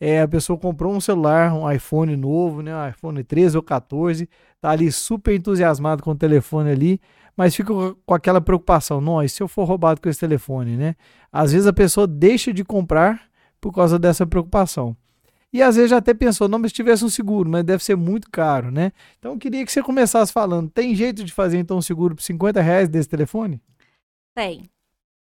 É, a pessoa comprou um celular, um iPhone novo, né? Um iPhone 13 ou 14, tá ali super entusiasmado com o telefone ali, mas fica com aquela preocupação, não, e se eu for roubado com esse telefone, né? Às vezes a pessoa deixa de comprar por causa dessa preocupação. E às vezes já até pensou, não, mas se tivesse um seguro, mas deve ser muito caro, né? Então eu queria que você começasse falando, tem jeito de fazer então um seguro por 50 reais desse telefone? Tem.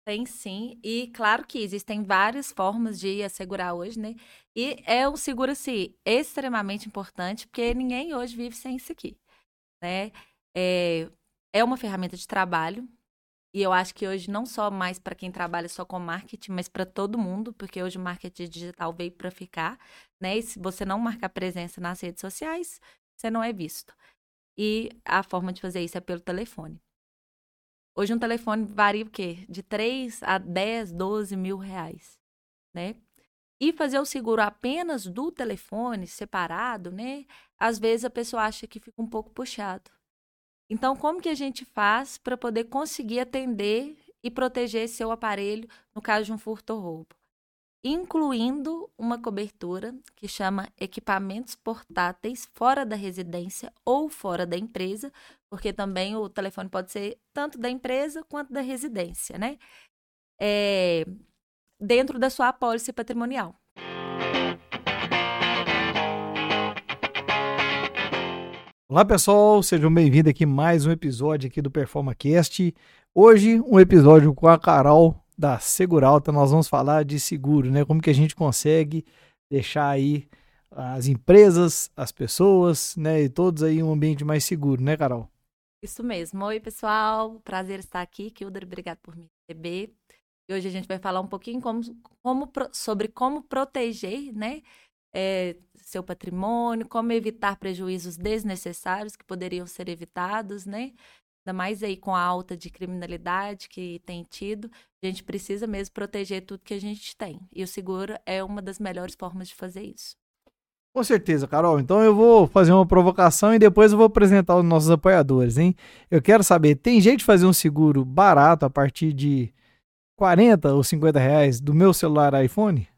Tem sim, e claro que existem várias formas de assegurar hoje, né? E é um seguro, assim, extremamente importante, porque ninguém hoje vive sem isso aqui, né? É, é uma ferramenta de trabalho, e eu acho que hoje não só mais para quem trabalha só com marketing, mas para todo mundo, porque hoje o marketing digital veio para ficar, né? E se você não marcar presença nas redes sociais, você não é visto. E a forma de fazer isso é pelo telefone. Hoje um telefone varia o quê? De 3 a 10, 12 mil reais, né? E fazer o seguro apenas do telefone, separado, né? Às vezes a pessoa acha que fica um pouco puxado. Então, como que a gente faz para poder conseguir atender e proteger seu aparelho no caso de um furto ou roubo? Incluindo uma cobertura que chama equipamentos portáteis fora da residência ou fora da empresa, porque também o telefone pode ser tanto da empresa quanto da residência, né? É, dentro da sua apólice patrimonial. Olá pessoal, sejam bem-vindos aqui mais um episódio aqui do PerformaCast. Hoje um episódio com a Carol da Seguralta, nós vamos falar de seguro, né? Como que a gente consegue deixar aí as empresas, as pessoas, né, e todos aí um ambiente mais seguro, né, Carol? Isso mesmo. Oi, pessoal. Prazer estar aqui. Kilder, obrigado por me receber. E hoje a gente vai falar um pouquinho como, como, sobre como proteger, né, é, seu patrimônio, como evitar prejuízos desnecessários que poderiam ser evitados, né? Ainda mais aí com a alta de criminalidade que tem tido, a gente precisa mesmo proteger tudo que a gente tem. E o seguro é uma das melhores formas de fazer isso. Com certeza, Carol. Então eu vou fazer uma provocação e depois eu vou apresentar os nossos apoiadores, hein? Eu quero saber, tem jeito de fazer um seguro barato a partir de 40 ou 50 reais do meu celular iPhone?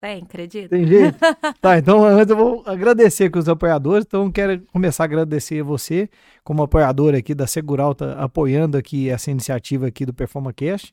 Tem, acredito. Tem jeito? tá, então antes eu vou agradecer aqui os apoiadores. Então quero começar a agradecer você, como apoiador aqui da Seguralta, apoiando aqui essa iniciativa aqui do PerformaCast.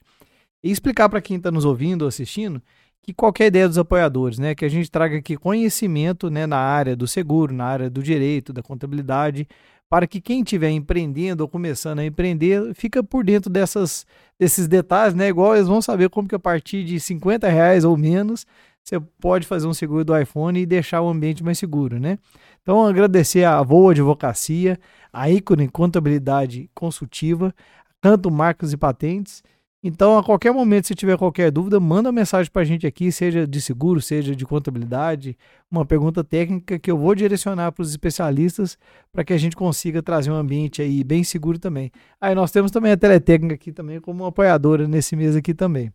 E explicar para quem está nos ouvindo ou assistindo que qualquer ideia dos apoiadores, né, que a gente traga aqui conhecimento, né, na área do seguro, na área do direito, da contabilidade, para que quem estiver empreendendo ou começando a empreender fica por dentro dessas, desses detalhes, né, igual eles vão saber como que a partir de 50 reais ou menos você pode fazer um seguro do iPhone e deixar o ambiente mais seguro, né? Então, agradecer a Voa Advocacia, a Ícone Contabilidade Consultiva, Canto Marcas e Patentes. Então, a qualquer momento, se tiver qualquer dúvida, manda mensagem para a gente aqui, seja de seguro, seja de contabilidade, uma pergunta técnica que eu vou direcionar para os especialistas para que a gente consiga trazer um ambiente aí bem seguro também. Aí nós temos também a Teletécnica aqui também como apoiadora nesse mês aqui também.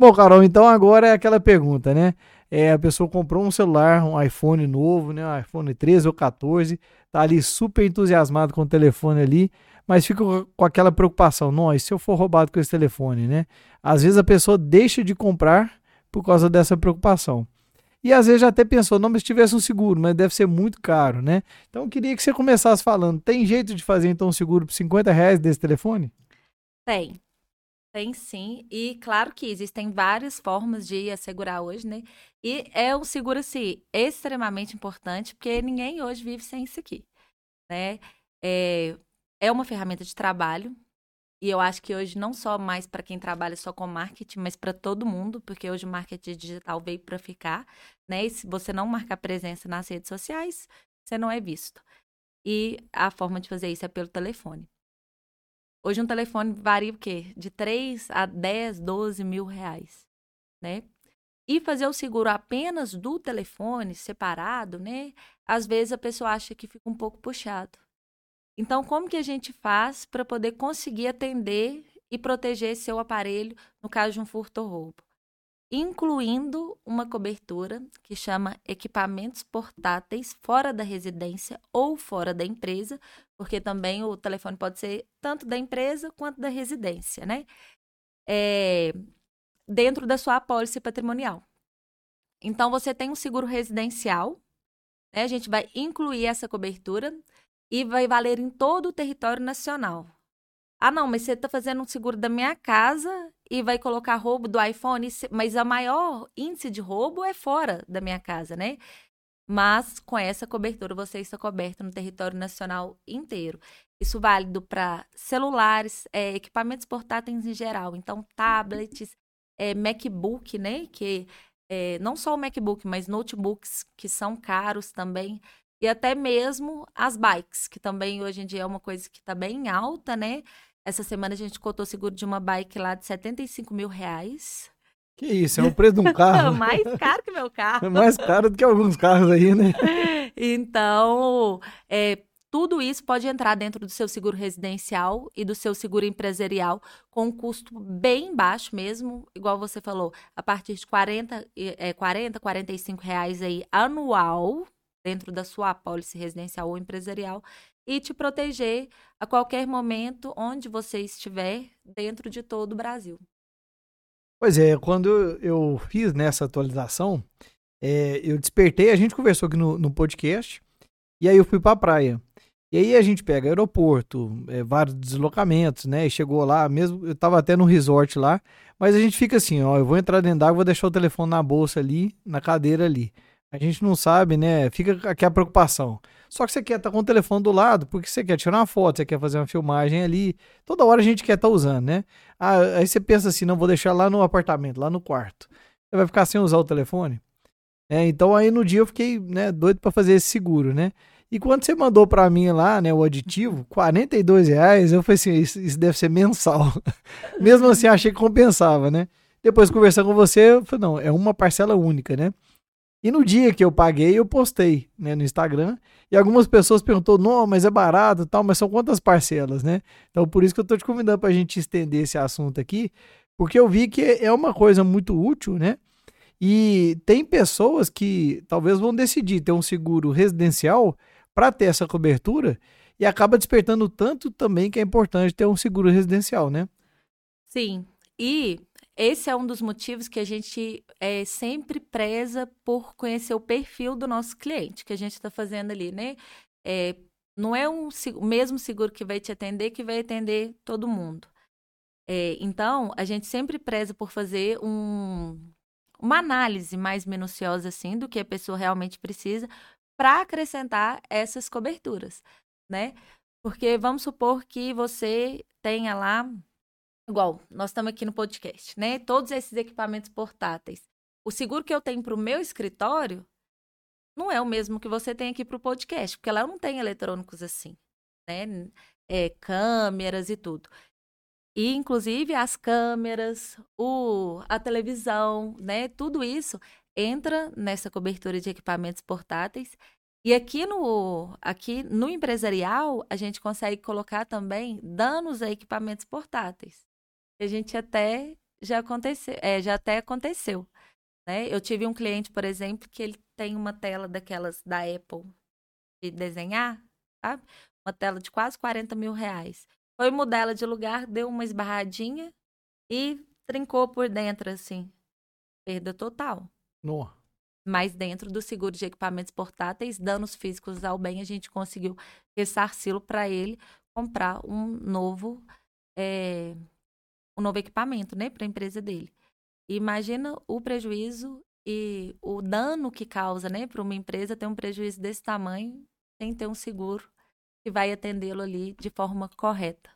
Bom, Carol, então agora é aquela pergunta, né? É, a pessoa comprou um celular, um iPhone novo, né? Um iPhone 13 ou 14, tá ali super entusiasmado com o telefone ali, mas fica com aquela preocupação, não, e se eu for roubado com esse telefone, né? Às vezes a pessoa deixa de comprar por causa dessa preocupação. E às vezes já até pensou, não, mas se tivesse um seguro, mas deve ser muito caro, né? Então eu queria que você começasse falando, tem jeito de fazer então um seguro por 50 reais desse telefone? Tem. Tem sim, e claro que existem várias formas de assegurar hoje, né? E é um seguro, assim, extremamente importante, porque ninguém hoje vive sem isso aqui, né? É, é uma ferramenta de trabalho, e eu acho que hoje não só mais para quem trabalha só com marketing, mas para todo mundo, porque hoje o marketing digital veio para ficar, né? E se você não marcar presença nas redes sociais, você não é visto. E a forma de fazer isso é pelo telefone. Hoje um telefone varia o quê? De 3 a 10, 12 mil reais, né? E fazer o seguro apenas do telefone, separado, né? Às vezes a pessoa acha que fica um pouco puxado. Então, como que a gente faz para poder conseguir atender e proteger seu aparelho no caso de um furto ou roubo? incluindo uma cobertura que chama equipamentos portáteis fora da residência ou fora da empresa, porque também o telefone pode ser tanto da empresa quanto da residência, né? É, dentro da sua apólice patrimonial. Então, você tem um seguro residencial, né? A gente vai incluir essa cobertura e vai valer em todo o território nacional. Ah, não, mas você está fazendo um seguro da minha casa e vai colocar roubo do iPhone, mas a maior índice de roubo é fora da minha casa, né? Mas com essa cobertura você está coberto no território nacional inteiro. Isso válido para celulares, é, equipamentos portáteis em geral, então tablets, é, MacBook, né? Que é, não só o MacBook, mas notebooks que são caros também. E até mesmo as bikes, que também hoje em dia é uma coisa que está bem alta, né? Essa semana a gente cotou seguro de uma bike lá de 75 mil reais. Que isso, é o preço de um carro. mais caro que meu carro. É mais caro do que alguns carros aí, né? então, é, tudo isso pode entrar dentro do seu seguro residencial e do seu seguro empresarial com um custo bem baixo mesmo, igual você falou, a partir de 40, é, 40 45 reais aí anual dentro da sua apólice residencial ou empresarial e te proteger a qualquer momento onde você estiver dentro de todo o Brasil. Pois é, quando eu fiz nessa atualização, é, eu despertei, a gente conversou aqui no, no podcast, e aí eu fui para a praia. E aí a gente pega aeroporto, é, vários deslocamentos, né? E chegou lá, mesmo eu tava até no resort lá, mas a gente fica assim, ó, eu vou entrar dentro d'água, vou deixar o telefone na bolsa ali, na cadeira ali. A gente não sabe, né? Fica aqui a preocupação. Só que você quer estar tá com o telefone do lado, porque você quer tirar uma foto, você quer fazer uma filmagem ali. Toda hora a gente quer estar tá usando, né? Ah, aí você pensa assim, não, vou deixar lá no apartamento, lá no quarto. Você vai ficar sem usar o telefone? É, então aí no dia eu fiquei né, doido para fazer esse seguro, né? E quando você mandou para mim lá, né, o aditivo, 42 reais, eu falei assim, isso, isso deve ser mensal. Mesmo assim, achei que compensava, né? Depois conversando com você, eu falei, não, é uma parcela única, né? E no dia que eu paguei, eu postei né, no Instagram. E algumas pessoas perguntou, não, mas é barato tal, mas são quantas parcelas, né? Então por isso que eu estou te convidando para a gente estender esse assunto aqui, porque eu vi que é uma coisa muito útil, né? E tem pessoas que talvez vão decidir ter um seguro residencial para ter essa cobertura e acaba despertando tanto também que é importante ter um seguro residencial, né? Sim. E esse é um dos motivos que a gente é, sempre preza por conhecer o perfil do nosso cliente, que a gente está fazendo ali, né? É, não é um, o mesmo seguro que vai te atender que vai atender todo mundo. É, então, a gente sempre preza por fazer um, uma análise mais minuciosa, assim, do que a pessoa realmente precisa, para acrescentar essas coberturas, né? Porque vamos supor que você tenha lá igual, nós estamos aqui no podcast, né? Todos esses equipamentos portáteis. O seguro que eu tenho para o meu escritório não é o mesmo que você tem aqui para o podcast, porque lá não tem eletrônicos assim, né? É, câmeras e tudo. E, inclusive, as câmeras, o, a televisão, né? Tudo isso entra nessa cobertura de equipamentos portáteis. E aqui no, aqui no empresarial, a gente consegue colocar também danos a equipamentos portáteis a gente até já aconteceu, é, já até aconteceu. Né? Eu tive um cliente, por exemplo, que ele tem uma tela daquelas da Apple de desenhar, sabe? Uma tela de quase 40 mil reais. Foi mudar ela de lugar, deu uma esbarradinha e trincou por dentro, assim. Perda total. No. Mas dentro do seguro de equipamentos portáteis, danos físicos ao bem, a gente conseguiu ressarci-lo para ele comprar um novo é, um novo equipamento, né, para a empresa dele. Imagina o prejuízo e o dano que causa, né, para uma empresa ter um prejuízo desse tamanho sem ter um seguro que vai atendê-lo ali de forma correta.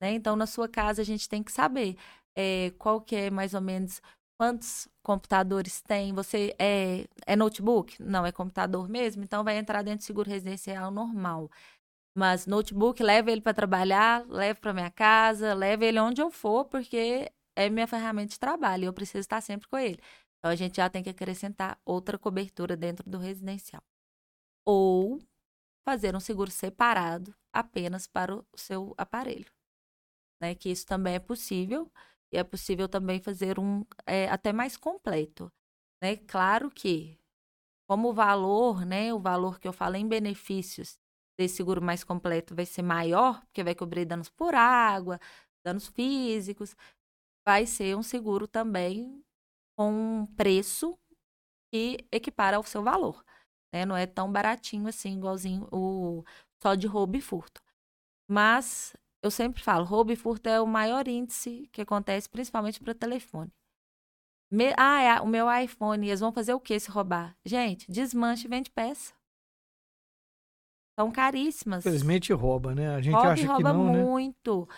Né? Então, na sua casa, a gente tem que saber é, qual que é mais ou menos quantos computadores tem. Você é, é notebook? Não, é computador mesmo. Então, vai entrar dentro do seguro residencial normal. Mas notebook, leve ele para trabalhar, leve para minha casa, leve ele onde eu for, porque é minha ferramenta de trabalho e eu preciso estar sempre com ele. Então a gente já tem que acrescentar outra cobertura dentro do residencial. Ou fazer um seguro separado apenas para o seu aparelho. Né? Que isso também é possível. E é possível também fazer um é, até mais completo. Né? Claro que, como o valor, né, o valor que eu falo em benefícios, desse seguro mais completo vai ser maior, porque vai cobrir danos por água, danos físicos. Vai ser um seguro também com um preço que equipara ao seu valor. Né? Não é tão baratinho assim, igualzinho o só de roubo e furto. Mas eu sempre falo, roubo e furto é o maior índice que acontece, principalmente para telefone. Me... Ah, é o meu iPhone, eles vão fazer o que se roubar? Gente, desmanche e vende peça. São caríssimas. Infelizmente rouba, né? A gente rouba acha rouba que não, né? muito.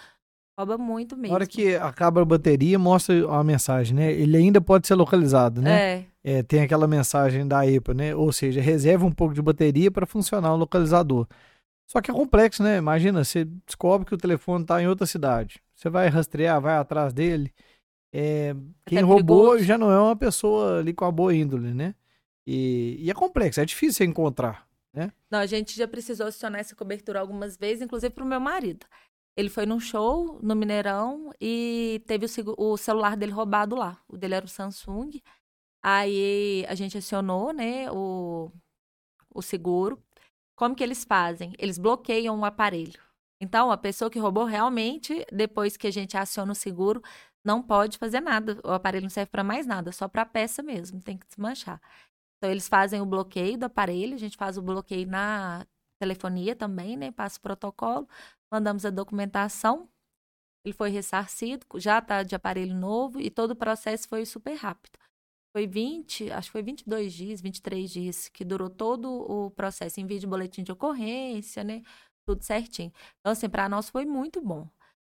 Rouba muito mesmo. Na hora que acaba a bateria, mostra a mensagem, né? Ele ainda pode ser localizado, né? É, É, tem aquela mensagem da EPA, né? Ou seja, reserva um pouco de bateria para funcionar o localizador. Só que é complexo, né? Imagina, você descobre que o telefone está em outra cidade. Você vai rastrear, vai atrás dele. É, quem roubou perigoso. já não é uma pessoa ali com a boa índole, né? E, e é complexo, é difícil você encontrar. Não, a gente já precisou acionar essa cobertura algumas vezes, inclusive pro meu marido. Ele foi num show no Mineirão e teve o, o celular dele roubado lá. O dele era o Samsung. Aí a gente acionou, né, o, o seguro. Como que eles fazem? Eles bloqueiam o aparelho. Então, a pessoa que roubou realmente, depois que a gente aciona o seguro, não pode fazer nada. O aparelho não serve para mais nada, só para peça mesmo, tem que desmanchar. Então, eles fazem o bloqueio do aparelho, a gente faz o bloqueio na telefonia também, né? Passa o protocolo, mandamos a documentação, ele foi ressarcido, já está de aparelho novo e todo o processo foi super rápido. Foi 20, acho que foi 22 dias, 23 dias, que durou todo o processo, envio de boletim de ocorrência, né? Tudo certinho. Então, assim, para nós foi muito bom,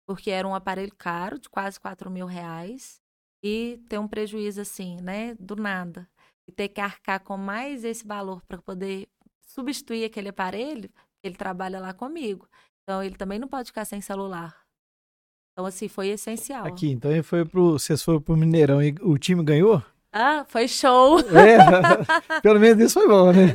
porque era um aparelho caro, de quase 4 mil reais, e ter um prejuízo assim, né? Do nada e ter que arcar com mais esse valor para poder substituir aquele aparelho, ele trabalha lá comigo. Então ele também não pode ficar sem celular. Então assim, foi essencial. Aqui, então ele foi pro, vocês foram pro Mineirão e o time ganhou? Ah, foi show. É, pelo menos isso foi bom, né?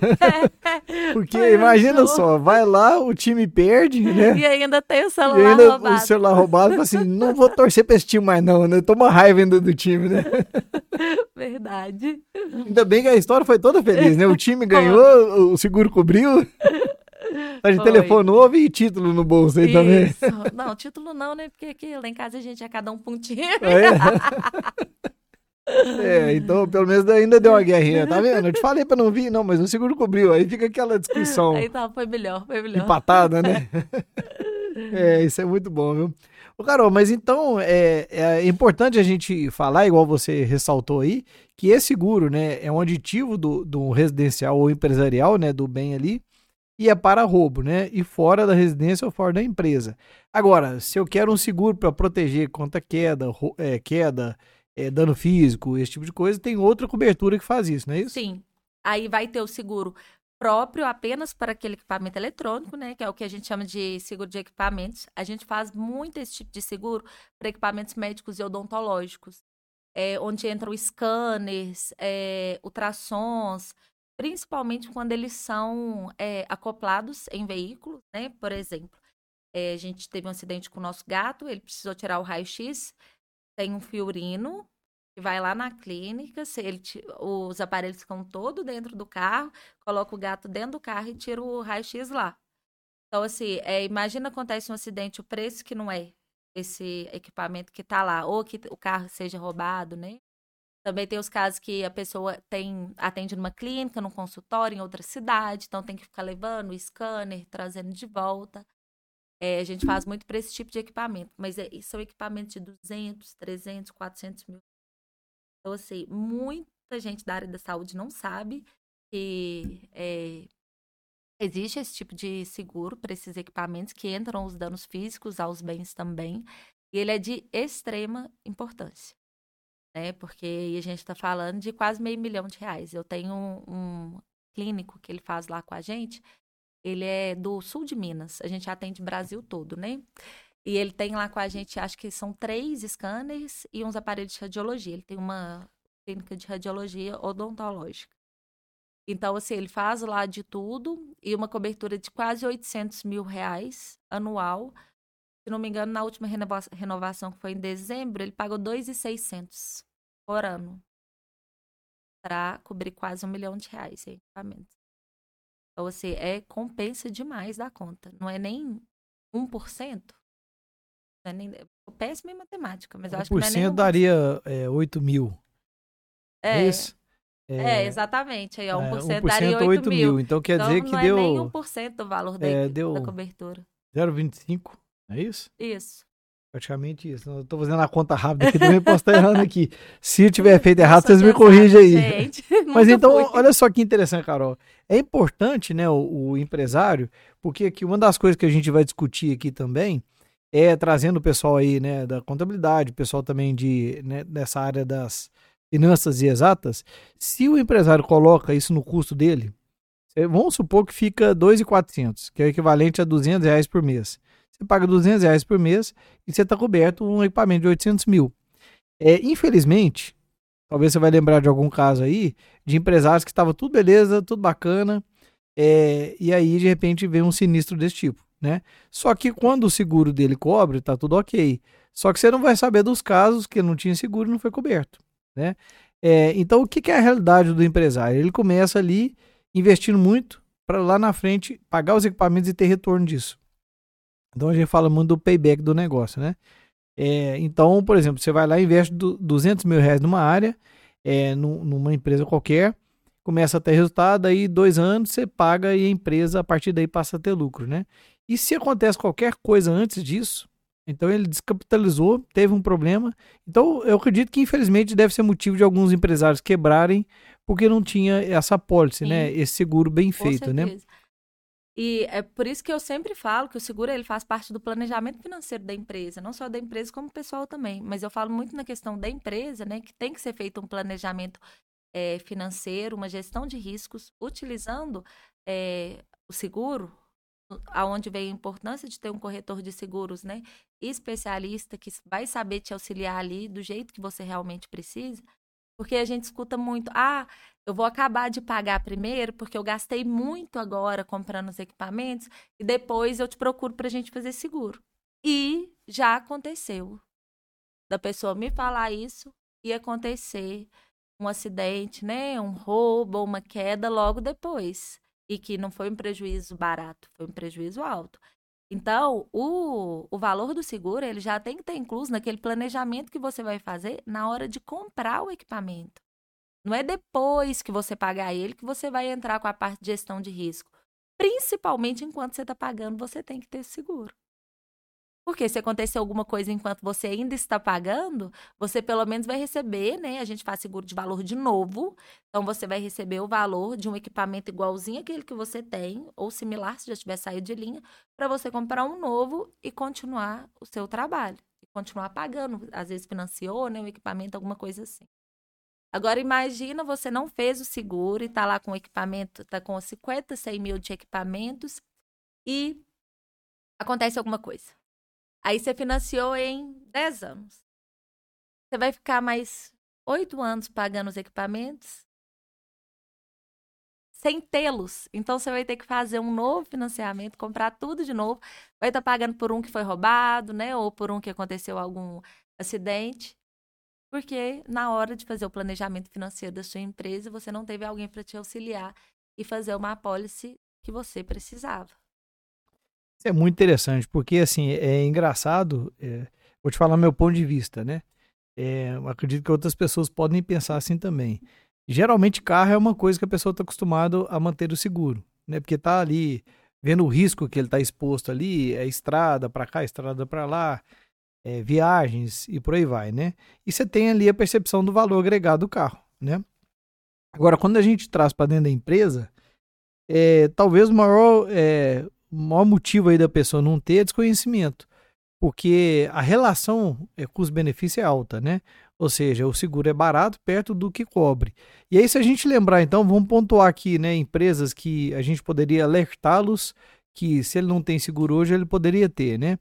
Porque um imagina show. só, vai lá, o time perde, né? E ainda tem o E celular ainda roubado. o celular roubado, assim, não vou torcer pra esse time mais não, né? Toma raiva ainda do time, né? Verdade. Ainda bem que a história foi toda feliz, né? O time ganhou, o seguro cobriu, tá de Foi. telefone novo e título no bolso aí também. Isso. Não, título não, né? Porque aqui lá em casa a gente é cada um pontinho. É. É, então pelo menos ainda deu uma guerrinha, tá vendo? Eu te falei pra não vir, não, mas o seguro cobriu. Aí fica aquela discussão Aí tá, foi melhor, foi melhor. empatada, né? É, isso é muito bom, viu? Ô, Carol, mas então é, é importante a gente falar, igual você ressaltou aí, que esse seguro, né, é um aditivo do, do residencial ou empresarial, né, do bem ali, e é para roubo, né, e fora da residência ou fora da empresa. Agora, se eu quero um seguro para proteger contra queda, é, queda, é, dano físico, esse tipo de coisa, tem outra cobertura que faz isso, não é isso? Sim. Aí vai ter o seguro próprio apenas para aquele equipamento eletrônico, né? Que é o que a gente chama de seguro de equipamentos. A gente faz muito esse tipo de seguro para equipamentos médicos e odontológicos, é, onde entram scanners, é, ultrassons, principalmente quando eles são é, acoplados em veículos, né? Por exemplo, é, a gente teve um acidente com o nosso gato, ele precisou tirar o raio-x, tem um fiorino que vai lá na clínica, se ele os aparelhos ficam todos dentro do carro, coloca o gato dentro do carro e tira o raio-x lá. Então, assim, é, imagina acontece um acidente, o preço que não é esse equipamento que tá lá, ou que o carro seja roubado, né? Também tem os casos que a pessoa tem atende numa clínica, num consultório em outra cidade, então tem que ficar levando o scanner, trazendo de volta. É, a gente faz muito para esse tipo de equipamento, mas é, são equipamentos de 200, 300, 400 mil. Então, assim, muita gente da área da saúde não sabe que é, existe esse tipo de seguro para esses equipamentos que entram os danos físicos aos bens também. E ele é de extrema importância, né? Porque a gente está falando de quase meio milhão de reais. Eu tenho um, um clínico que ele faz lá com a gente, ele é do sul de Minas. A gente atende Brasil todo, né? E ele tem lá com a gente, acho que são três scanners e uns aparelhos de radiologia. Ele tem uma clínica de radiologia odontológica. Então, assim, ele faz lá de tudo e uma cobertura de quase 800 mil reais anual. Se não me engano, na última renova- renovação, que foi em dezembro, ele pagou 2,600 por ano para cobrir quase um milhão de reais em equipamentos. Então, assim, é compensa demais da conta. Não é nem 1%. Não é nem, eu péssima em matemática, mas eu acho que não é nem 1% 1%. daria é, 8 mil. É, É, isso? É, exatamente. Aí, ó, 1%, é, 1% daria 8, 8 mil. mil. Então quer Então, dizer que não deu é nem 1% do valor da, é, deu- da cobertura. 0,25, é isso? Isso. Praticamente isso. Eu tô fazendo a conta rápida aqui, também posso estar errando aqui. Se eu tiver feito errado, vocês me corrigem aí. gente. Mas então, fui. olha só que interessante, Carol. É importante, né, o, o empresário, porque aqui uma das coisas que a gente vai discutir aqui também é trazendo o pessoal aí, né, da contabilidade, o pessoal também de né, dessa área das finanças e exatas. Se o empresário coloca isso no custo dele, eh, vamos supor que fica 2.400, que é o equivalente a 200 reais por mês. Você paga 200 reais por mês e você está coberto um equipamento de 800 mil. É, infelizmente, talvez você vai lembrar de algum caso aí, de empresários que estava tudo beleza, tudo bacana, é, e aí de repente vem um sinistro desse tipo, né? Só que quando o seguro dele cobre, tá tudo ok. Só que você não vai saber dos casos que não tinha seguro e não foi coberto, né? É, então, o que, que é a realidade do empresário? Ele começa ali investindo muito para lá na frente pagar os equipamentos e ter retorno disso. Então, a gente fala muito do payback do negócio, né? É, então, por exemplo, você vai lá e investe du- 200 mil reais numa área, é, num- numa empresa qualquer, começa a ter resultado, aí dois anos você paga e a empresa a partir daí passa a ter lucro, né? E se acontece qualquer coisa antes disso, então ele descapitalizou, teve um problema. Então eu acredito que infelizmente deve ser motivo de alguns empresários quebrarem porque não tinha essa pólice, Sim. né? Esse seguro bem Com feito, né? E é por isso que eu sempre falo que o seguro ele faz parte do planejamento financeiro da empresa, não só da empresa como pessoal também. Mas eu falo muito na questão da empresa, né, que tem que ser feito um planejamento eh, financeiro, uma gestão de riscos, utilizando eh, o seguro, aonde vem a importância de ter um corretor de seguros, né, especialista que vai saber te auxiliar ali do jeito que você realmente precisa. Porque a gente escuta muito, ah, eu vou acabar de pagar primeiro porque eu gastei muito agora comprando os equipamentos e depois eu te procuro para a gente fazer seguro. E já aconteceu da pessoa me falar isso e acontecer um acidente, né, um roubo, uma queda logo depois e que não foi um prejuízo barato, foi um prejuízo alto. Então, o, o valor do seguro, ele já tem que estar incluso naquele planejamento que você vai fazer na hora de comprar o equipamento. Não é depois que você pagar ele que você vai entrar com a parte de gestão de risco. Principalmente enquanto você está pagando, você tem que ter seguro. Porque se acontecer alguma coisa enquanto você ainda está pagando, você pelo menos vai receber, né? A gente faz seguro de valor de novo. Então você vai receber o valor de um equipamento igualzinho àquele que você tem, ou similar, se já tiver saído de linha, para você comprar um novo e continuar o seu trabalho. E continuar pagando. Às vezes financiou, né? O equipamento, alguma coisa assim. Agora imagina você não fez o seguro e tá lá com equipamento, tá com 50, 100 mil de equipamentos e acontece alguma coisa. Aí você financiou em 10 anos. Você vai ficar mais 8 anos pagando os equipamentos sem tê-los. Então você vai ter que fazer um novo financiamento, comprar tudo de novo. Vai estar pagando por um que foi roubado, né? Ou por um que aconteceu algum acidente. Porque na hora de fazer o planejamento financeiro da sua empresa, você não teve alguém para te auxiliar e fazer uma apólice que você precisava. É muito interessante, porque assim, é engraçado, é, vou te falar meu ponto de vista, né? É, acredito que outras pessoas podem pensar assim também. Geralmente carro é uma coisa que a pessoa está acostumada a manter o seguro, né? Porque tá ali vendo o risco que ele está exposto ali, é estrada para cá, estrada para lá, é, viagens e por aí vai, né? E você tem ali a percepção do valor agregado do carro, né? Agora, quando a gente traz para dentro da empresa, é, talvez o maior, é, maior motivo aí da pessoa não ter é desconhecimento, porque a relação é, custo-benefício é alta, né? Ou seja, o seguro é barato perto do que cobre. E aí, se a gente lembrar, então, vamos pontuar aqui, né, empresas que a gente poderia alertá-los que se ele não tem seguro hoje, ele poderia ter, né?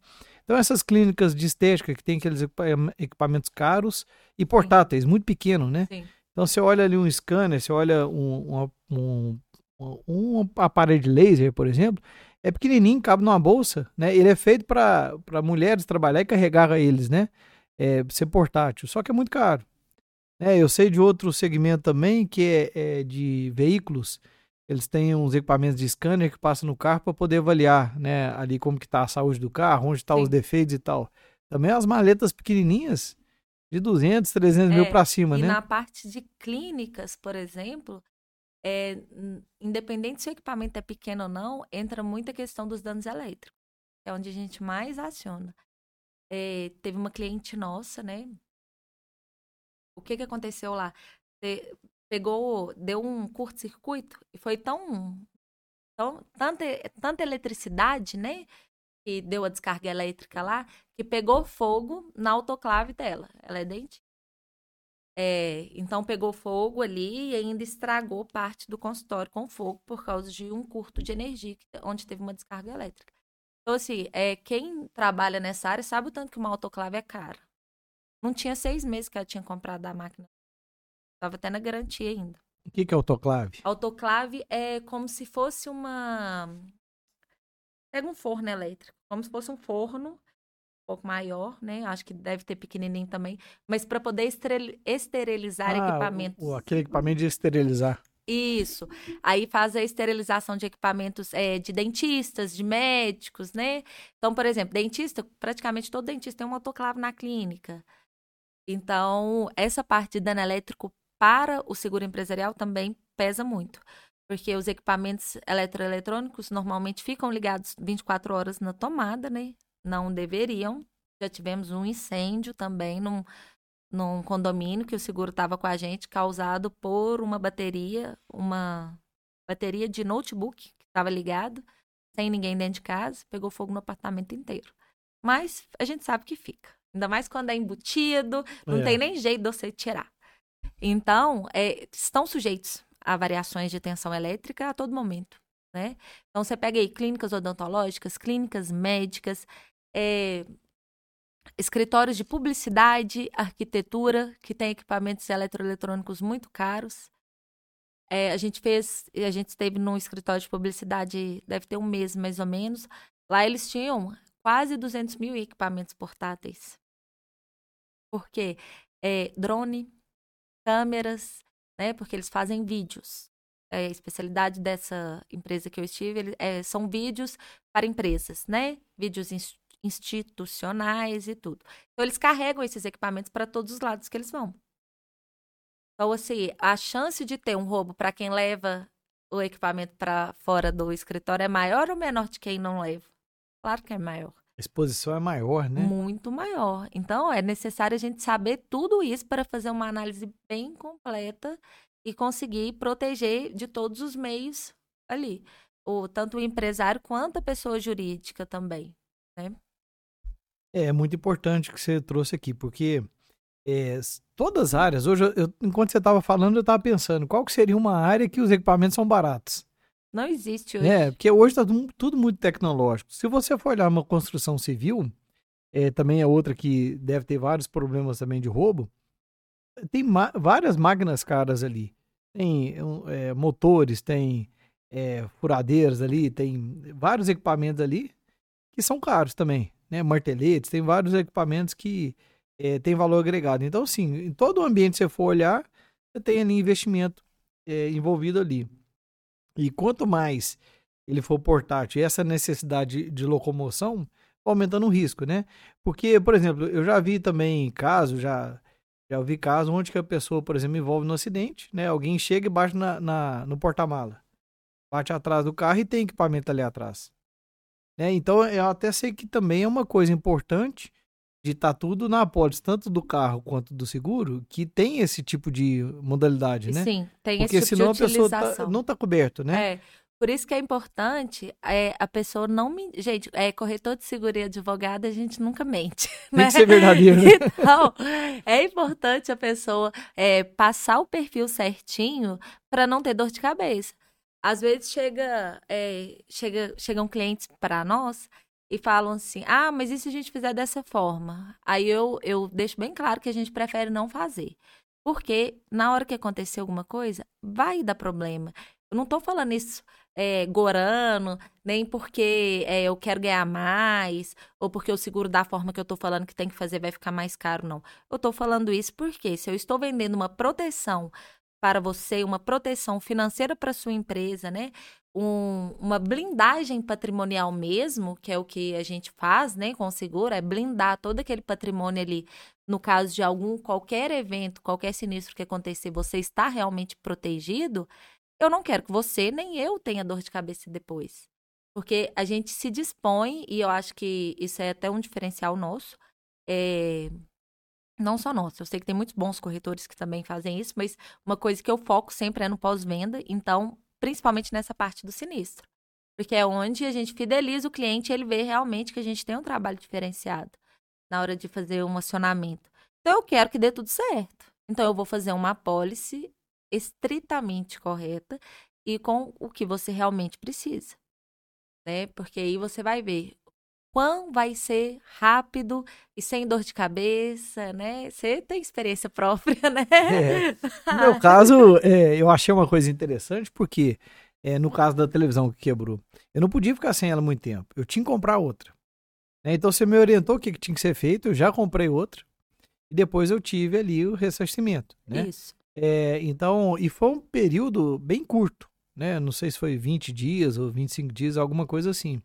Então, essas clínicas de estética que tem aqueles equipa- equipamentos caros e portáteis, muito pequenos, né? Sim. Então, você olha ali um scanner, você olha um, um, um, um aparelho de laser, por exemplo, é pequenininho, cabe numa bolsa, né? Ele é feito para mulheres trabalhar e carregar eles, né? É, ser portátil, só que é muito caro. É, eu sei de outro segmento também que é, é de veículos. Eles têm uns equipamentos de scanner que passam no carro para poder avaliar, né, ali como que tá a saúde do carro, onde estão os Sim. defeitos e tal. Também as maletas pequenininhas, De 200, 300 mil É, para cima, E né? na parte de clínicas, por exemplo, é, independente se o equipamento é pequeno ou não, entra muita questão dos danos elétricos. É onde a gente mais aciona. É, teve uma cliente nossa, né? O que que aconteceu lá? Pegou, deu um curto-circuito e foi tão, tão tanta, tanta eletricidade, né? Que deu a descarga elétrica lá, que pegou fogo na autoclave dela. Ela é dentista. É, então pegou fogo ali e ainda estragou parte do consultório com fogo por causa de um curto de energia, onde teve uma descarga elétrica. Então, assim, é, quem trabalha nessa área sabe o tanto que uma autoclave é cara. Não tinha seis meses que ela tinha comprado a máquina. Estava até na garantia ainda. O que, que é autoclave? Autoclave é como se fosse uma. Pega um forno elétrico, como se fosse um forno um pouco maior, né? Acho que deve ter pequenininho também, mas para poder esteril- esterilizar Ah, equipamentos. o- aquele equipamento de esterilizar. Isso. Aí faz a esterilização de equipamentos eh, de dentistas, de médicos, né? Então, por exemplo, dentista, praticamente todo dentista tem um autoclave na clínica. Então, essa parte de dano elétrico para o seguro empresarial também pesa muito. Porque os equipamentos eletroeletrônicos normalmente ficam ligados 24 horas na tomada, né? Não deveriam. Já tivemos um incêndio também num, num condomínio que o seguro estava com a gente, causado por uma bateria, uma bateria de notebook que estava ligado, sem ninguém dentro de casa, pegou fogo no apartamento inteiro. Mas a gente sabe que fica. Ainda mais quando é embutido, não É. tem nem jeito de você tirar. Então, é, estão sujeitos a variações de tensão elétrica a todo momento. Né? Então, você pega aí clínicas odontológicas, clínicas médicas, é, escritórios de publicidade, arquitetura, que tem equipamentos eletroeletrônicos muito caros. É, a gente fez, a gente esteve num escritório de publicidade, deve ter um mês mais ou menos. Lá eles tinham quase 200 mil equipamentos portáteis. Por quê? É, drone, câmeras, né? Porque eles fazem vídeos. É, a especialidade dessa empresa que eu estive ele- é, são vídeos para empresas, né? Vídeos ins- institucionais e tudo. Então, eles carregam esses equipamentos para todos os lados que eles vão. Então, assim, a chance de ter um roubo para quem leva o equipamento para fora do escritório é maior ou menor de quem não leva? Claro que é maior. A exposição é maior, né? Muito maior. Então, é necessário a gente saber tudo isso para fazer uma análise bem completa e conseguir proteger de todos os meios ali. O, tanto o empresário quanto a pessoa jurídica também. É, é muito importante que você trouxe aqui, porque é, todas as áreas, hoje, eu- enquanto você estava falando, eu estava pensando, qual que seria uma área que os equipamentos são baratos? Não existe hoje. É, porque hoje está tudo muito tecnológico. Se você for olhar uma construção civil, é, também é outra que deve ter vários problemas também de roubo, tem várias máquinas caras ali. Tem é, motores, tem é, furadeiras ali, tem vários equipamentos ali que são caros também, né? Marteletes, tem vários equipamentos que é, têm valor agregado. Então, assim, em todo o ambiente que você for olhar, você tem ali investimento é, envolvido ali. E quanto mais ele for portátil essa necessidade de, locomoção, vai aumentando o risco, né? Porque, por exemplo, eu já vi também casos, já, já vi casos onde que a pessoa, por exemplo, envolve no acidente, né? Alguém chega e bate na, na- no porta-mala, bate atrás do carro e tem equipamento ali atrás. Né? Então, eu até sei que também é uma coisa importante de estar tudo na apólice, tanto do carro quanto do seguro, que tem esse tipo de modalidade, né? Sim, tem Porque esse tipo senão a de pessoa tá- não está coberto, né? É. Por isso que é importante é, a pessoa não me. Gente, é, corretor de seguro e advogado, a gente nunca mente. Tem né? que ser verdadeiro, né? Então, é importante a pessoa é, passar o perfil certinho para não ter dor de cabeça. Às vezes chega, é, chega, chegam clientes para nós e falam assim: ah, mas e se a gente fizer dessa forma? Aí eu, eu deixo bem claro que a gente prefere não fazer. Porque na hora que acontecer alguma coisa, vai dar problema. Eu não tô falando isso é, gorando, nem porque é, eu quero ganhar mais, ou porque o seguro da forma que eu tô falando que tem que fazer vai ficar mais caro, não. Eu tô falando isso porque se eu estou vendendo uma proteção para você, uma proteção financeira para sua empresa, né? um, uma blindagem patrimonial mesmo, que é o que a gente faz, né, com o seguro, é blindar todo aquele patrimônio ali, no caso de algum qualquer evento, qualquer sinistro que acontecer, você está realmente protegido. Eu não quero que você nem eu tenha dor de cabeça depois. Porque a gente se dispõe, e eu acho que isso é até um diferencial nosso, é, não só nosso, eu sei que tem muitos bons corretores que também fazem isso, mas uma coisa que eu foco sempre é no pós-venda, então, principalmente nessa parte do sinistro. Porque é onde a gente fideliza o cliente e ele vê realmente que a gente tem um trabalho diferenciado na hora de fazer um acionamento. Então, eu quero que dê tudo certo. Então, eu vou fazer uma apólice estritamente correta e com o que você realmente precisa. Né? Porque aí você vai ver quão vai ser rápido e sem dor de cabeça, né? Você tem experiência própria, né? É. No meu caso, é, eu achei uma coisa interessante, porque é, no caso da televisão que quebrou, eu não podia ficar sem ela muito tempo. Eu tinha que comprar outra. Né? Então você me orientou o que, que tinha que ser feito, eu já comprei outra. E depois eu tive ali o ressarcimento, né? Isso. É, então, e foi um período bem curto, né? Não sei se foi 20 dias ou 25 dias, alguma coisa assim.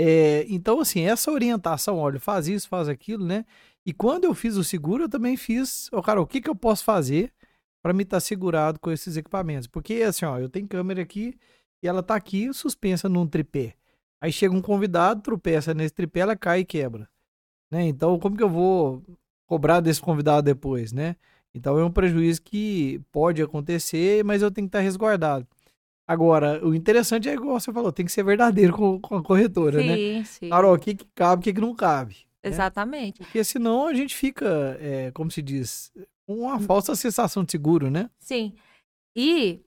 É, então, assim, essa orientação, olha, faz isso, faz aquilo, né? E quando eu fiz o seguro, eu também fiz, oh, cara, o que, que eu posso fazer para me estar tá segurado com esses equipamentos? Porque, assim, ó, eu tenho câmera aqui e ela tá aqui suspensa num tripé. Aí chega um convidado, tropeça nesse tripé, ela cai e quebra. Né? Então, como que eu vou cobrar desse convidado depois, né? Então, é um prejuízo que pode acontecer, mas eu tenho que estar tá resguardado. Agora, o interessante é igual você falou, tem que ser verdadeiro com, com a corretora, sim, né? Sim, sim. Claro, o que, que cabe, o que, que não cabe. Né? Exatamente. Né? Porque senão a gente fica, é, como se diz, uma hum. falsa sensação de seguro, né? Sim. E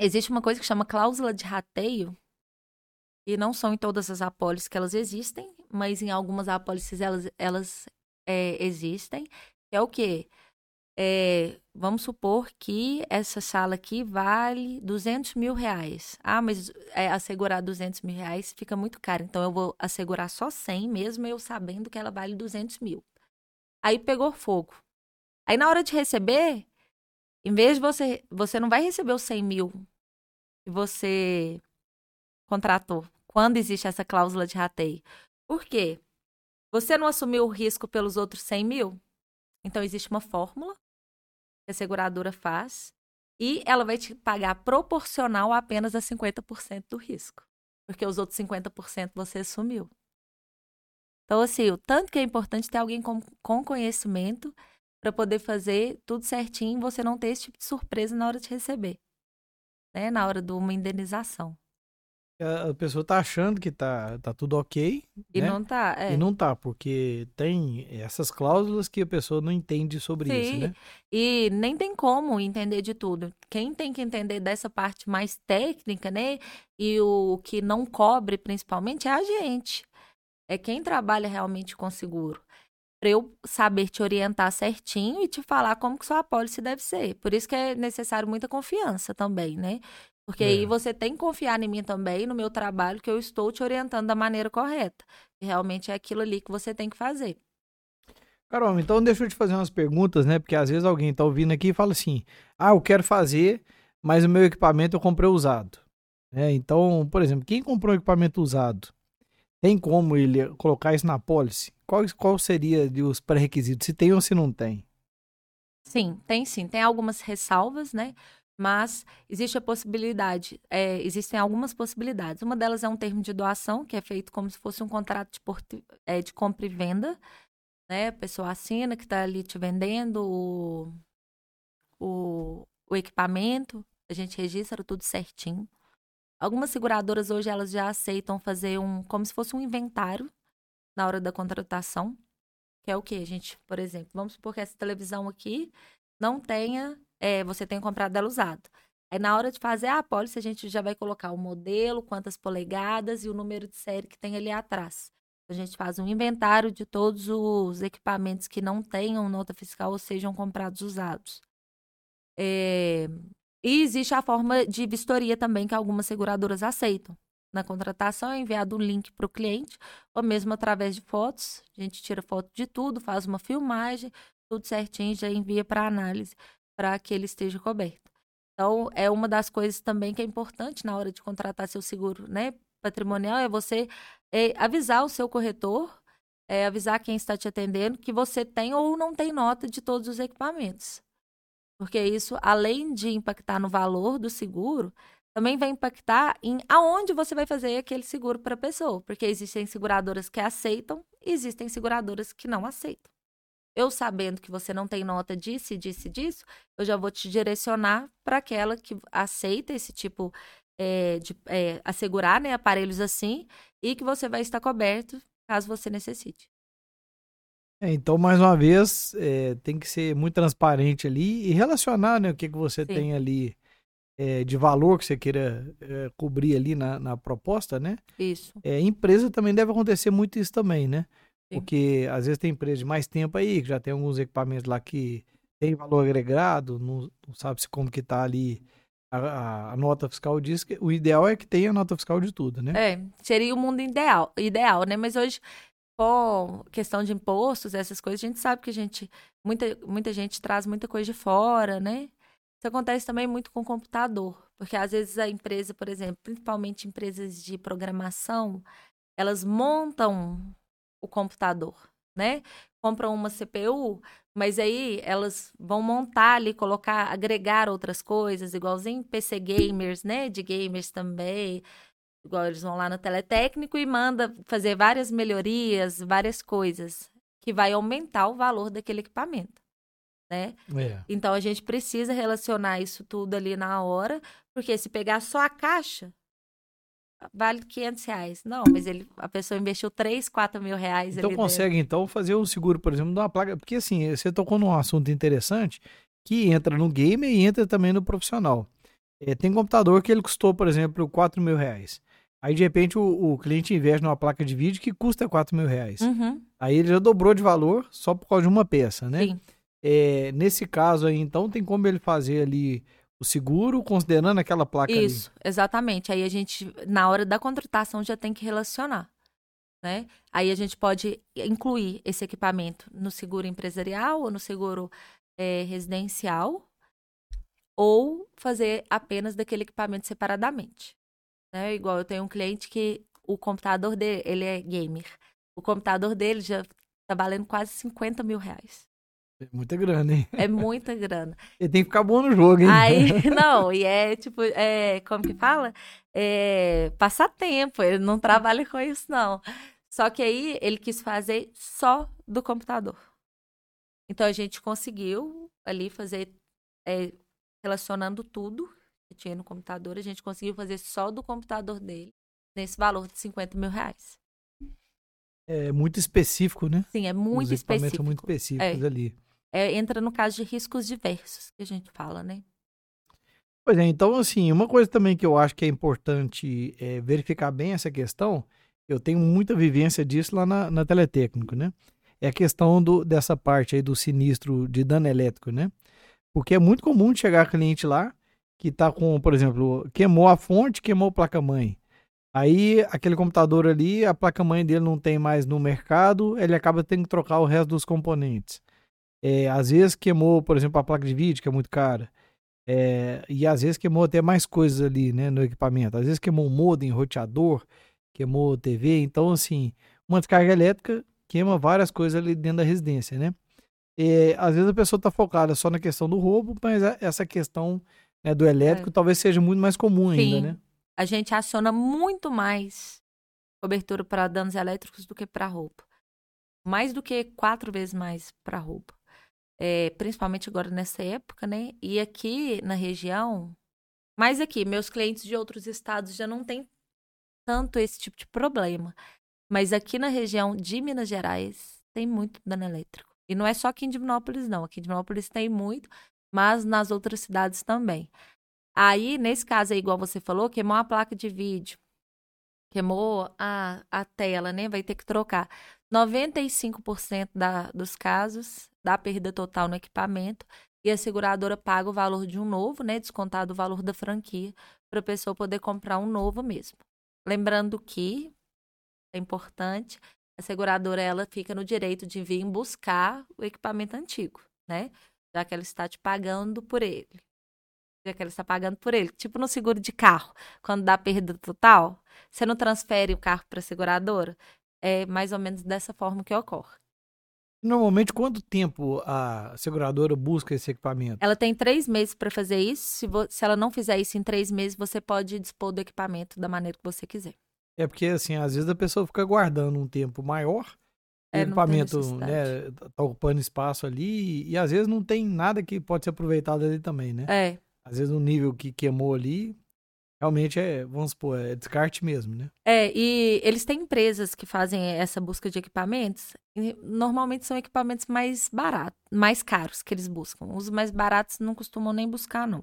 existe uma coisa que chama cláusula de rateio, e não são em todas as apólices que elas existem, mas em algumas apólices elas, elas é, existem. É o quê? É, vamos supor que essa sala aqui vale 200 mil reais. Ah, mas é, assegurar 200 mil reais fica muito caro, então eu vou assegurar só 100, mesmo eu sabendo que ela vale 200 mil. Aí pegou fogo. Aí na hora de receber, em vez de você, você não vai receber os 100 mil que você contratou, quando existe essa cláusula de rateio. Por quê? Você não assumiu o risco pelos outros 100 mil? Então, existe uma fórmula a seguradora faz e ela vai te pagar proporcional apenas a 50% do risco, porque os outros 50% você assumiu. Então, assim, o tanto que é importante ter alguém com, com conhecimento para poder fazer tudo certinho e você não ter esse tipo de surpresa na hora de receber, né? Na hora de uma indenização a pessoa tá achando que tá, tá tudo ok. E né? não tá, é. E não tá, porque tem essas cláusulas que a pessoa não entende sobre Sim. isso, né? E nem tem como entender de tudo. Quem tem que entender dessa parte mais técnica, né? E o que não cobre, principalmente, é a gente. É quem trabalha realmente com seguro. Para eu saber te orientar certinho e te falar como que sua apólice deve ser. Por isso que é necessário muita confiança também, né? Porque é. aí você tem que confiar em mim também, no meu trabalho, que eu estou te orientando da maneira correta. E realmente é aquilo ali que você tem que fazer. Carol, então deixa eu te fazer umas perguntas, né? Porque às vezes alguém está ouvindo aqui e fala assim: ah, eu quero fazer, mas o meu equipamento eu comprei usado. É, então, por exemplo, quem comprou um equipamento usado, tem como ele colocar isso na pólice? Qual, qual seria os pré-requisitos? Se tem ou se não tem? Sim, tem sim. Tem algumas ressalvas, né? Mas existe a possibilidade, é, existem algumas possibilidades. Uma delas é um termo de doação, que é feito como se fosse um contrato de, porti, é, de compra e venda. Né? A pessoa assina que está ali te vendendo o, o, o equipamento, a gente registra tudo certinho. Algumas seguradoras hoje elas já aceitam fazer um como se fosse um inventário na hora da contratação, que é o que a gente, por exemplo, vamos supor que essa televisão aqui não tenha é, você tem comprado ela usado. Aí na hora de fazer a apólice, a gente já vai colocar o modelo, quantas polegadas e o número de série que tem ali atrás. A gente faz um inventário de todos os equipamentos que não tenham nota fiscal ou sejam comprados usados. É... E existe a forma de vistoria também que algumas seguradoras aceitam. Na contratação é enviado um link para o cliente, ou mesmo através de fotos. A gente tira foto de tudo, faz uma filmagem, tudo certinho, já envia para análise para que ele esteja coberto. Então, é uma das coisas também que é importante na hora de contratar seu seguro, né? Patrimonial é você é, avisar o seu corretor, é, avisar quem está te atendendo que você tem ou não tem nota de todos os equipamentos. Porque isso, além de impactar no valor do seguro, também vai impactar em aonde você vai fazer aquele seguro para a pessoa. Porque existem seguradoras que aceitam e existem seguradoras que não aceitam. Eu sabendo que você não tem nota disso, disso, disso, eu já vou te direcionar para aquela que aceita esse tipo é, de é, assegurar né, aparelhos assim e que você vai estar coberto caso você necessite. É, então, mais uma vez, é, tem que ser muito transparente ali e relacionar né, o que, que você Sim. tem ali de valor que você queira cobrir ali na, na, proposta, né? Isso. É, empresa também deve acontecer muito isso também, né? Sim. Porque às vezes tem empresa de mais tempo aí, que já tem alguns equipamentos lá que tem valor agregado, não, não sabe se como que tá ali a, a, nota fiscal diz que o ideal é que tenha a nota fiscal de tudo, né? É, seria o mundo ideal, ideal, né? Mas hoje, com questão de impostos, essas coisas, a gente sabe que a gente, muita, muita gente traz muita coisa de fora, né? Isso acontece também muito com o computador, porque às vezes a empresa, por exemplo, principalmente empresas de programação, elas montam o computador, né? Compram uma CPU, mas aí elas vão montar ali, colocar, agregar outras coisas, igualzinho PC gamers, né? De gamers também. Igual eles vão lá no teletécnico e manda fazer várias melhorias, várias coisas, que vai aumentar o valor daquele equipamento. Né? É. Então a gente precisa relacionar isso tudo ali na hora, porque se pegar só a caixa, vale 500 reais. Não, mas ele, a pessoa investiu 3, 4 mil reais. Então consegue, dentro. então, fazer um seguro, por exemplo, de uma placa. Porque assim, você tocou num assunto interessante que entra no game e entra também no profissional. É, tem computador que ele custou, por exemplo, 4 mil reais. Aí, de repente, o, o, cliente investe numa placa de vídeo que custa 4 mil reais. Uhum. Aí ele já dobrou de valor só por causa de uma peça, né? Sim. É, nesse caso aí, então, tem como ele fazer ali o seguro, considerando aquela placa Isso, ali. exatamente. Aí a gente, na hora da contratação, já tem que relacionar. Né? Aí a gente pode incluir esse equipamento no seguro empresarial ou no seguro é, residencial, ou fazer apenas daquele equipamento separadamente. Né? Igual eu tenho um cliente que o computador dele, ele é gamer. O computador dele já está valendo quase 50 mil reais. É muita grana, hein? É muita grana. Ele tem que ficar bom no jogo, hein? Aí, não, e é tipo, é, como que fala? É passatempo, ele não trabalha com isso, não. Só que aí ele quis fazer só do computador. Então a gente conseguiu ali fazer, é, relacionando tudo que tinha no computador, a gente conseguiu fazer só do computador dele, nesse valor de 50 mil reais. É muito específico, né? Sim, é muito Os específico. são muito específicos é. ali é, entra no caso de riscos diversos que a gente fala, né? Pois é, então assim, uma coisa também que eu acho que é importante é, verificar bem essa questão, eu tenho muita vivência disso lá na, na Teletécnico, né? É a questão do, dessa parte aí do sinistro de dano elétrico, né? Porque é muito comum chegar cliente lá que tá com, por exemplo, queimou a fonte, queimou a placa-mãe. Aí aquele computador ali, a placa-mãe dele não tem mais no mercado, ele acaba tendo que trocar o resto dos componentes. É, às vezes queimou, por exemplo, a placa de vídeo, que é muito cara. É, e às vezes queimou até mais coisas ali, né, no equipamento. Às vezes queimou modem, roteador, queimou TV. Então, assim, uma descarga elétrica queima várias coisas ali dentro da residência, né? É, às vezes a pessoa está focada só na questão do roubo, mas essa questão né, do elétrico é. talvez seja muito mais comum Sim. ainda, né? A gente aciona muito mais cobertura para danos elétricos do que para roubo. Mais do que quatro vezes mais para roubo é, principalmente agora nessa época, né? E aqui na região, mais aqui, meus clientes de outros estados já não têm tanto esse tipo de problema. Mas aqui na região de Minas Gerais tem muito dano elétrico. E não é só aqui em Divinópolis, não. Aqui em Divinópolis tem muito, mas nas outras cidades também. Aí, nesse caso aí, igual você falou, queimou a placa de vídeo, queimou a, a tela, né? Vai ter que trocar. 95% da, dos casos dá perda total no equipamento e a seguradora paga o valor de um novo, né, descontado o valor da franquia, para a pessoa poder comprar um novo mesmo. Lembrando que é importante, a seguradora ela fica no direito de vir buscar o equipamento antigo, né? Já que ela está te pagando por ele. dia que ele está pagando por ele. Tipo no seguro de carro, quando dá perda total, você não transfere o carro para a seguradora. É mais ou menos dessa forma que ocorre. Normalmente, quanto tempo a seguradora busca esse equipamento? Ela tem três meses para fazer isso. Se, se, ela não fizer isso em três meses, você pode dispor do equipamento da maneira que você quiser. É porque, assim, às vezes a pessoa fica guardando um tempo maior, é, o equipamento né, tá ocupando espaço ali, e, e, às vezes não tem nada que pode ser aproveitado ali também, né? É. Às vezes o nível que queimou ali, realmente é, vamos supor, é descarte mesmo, né? É, e eles têm empresas que fazem essa busca de equipamentos. normalmente são equipamentos mais baratos, mais caros que eles buscam. Os mais baratos não costumam nem buscar, não.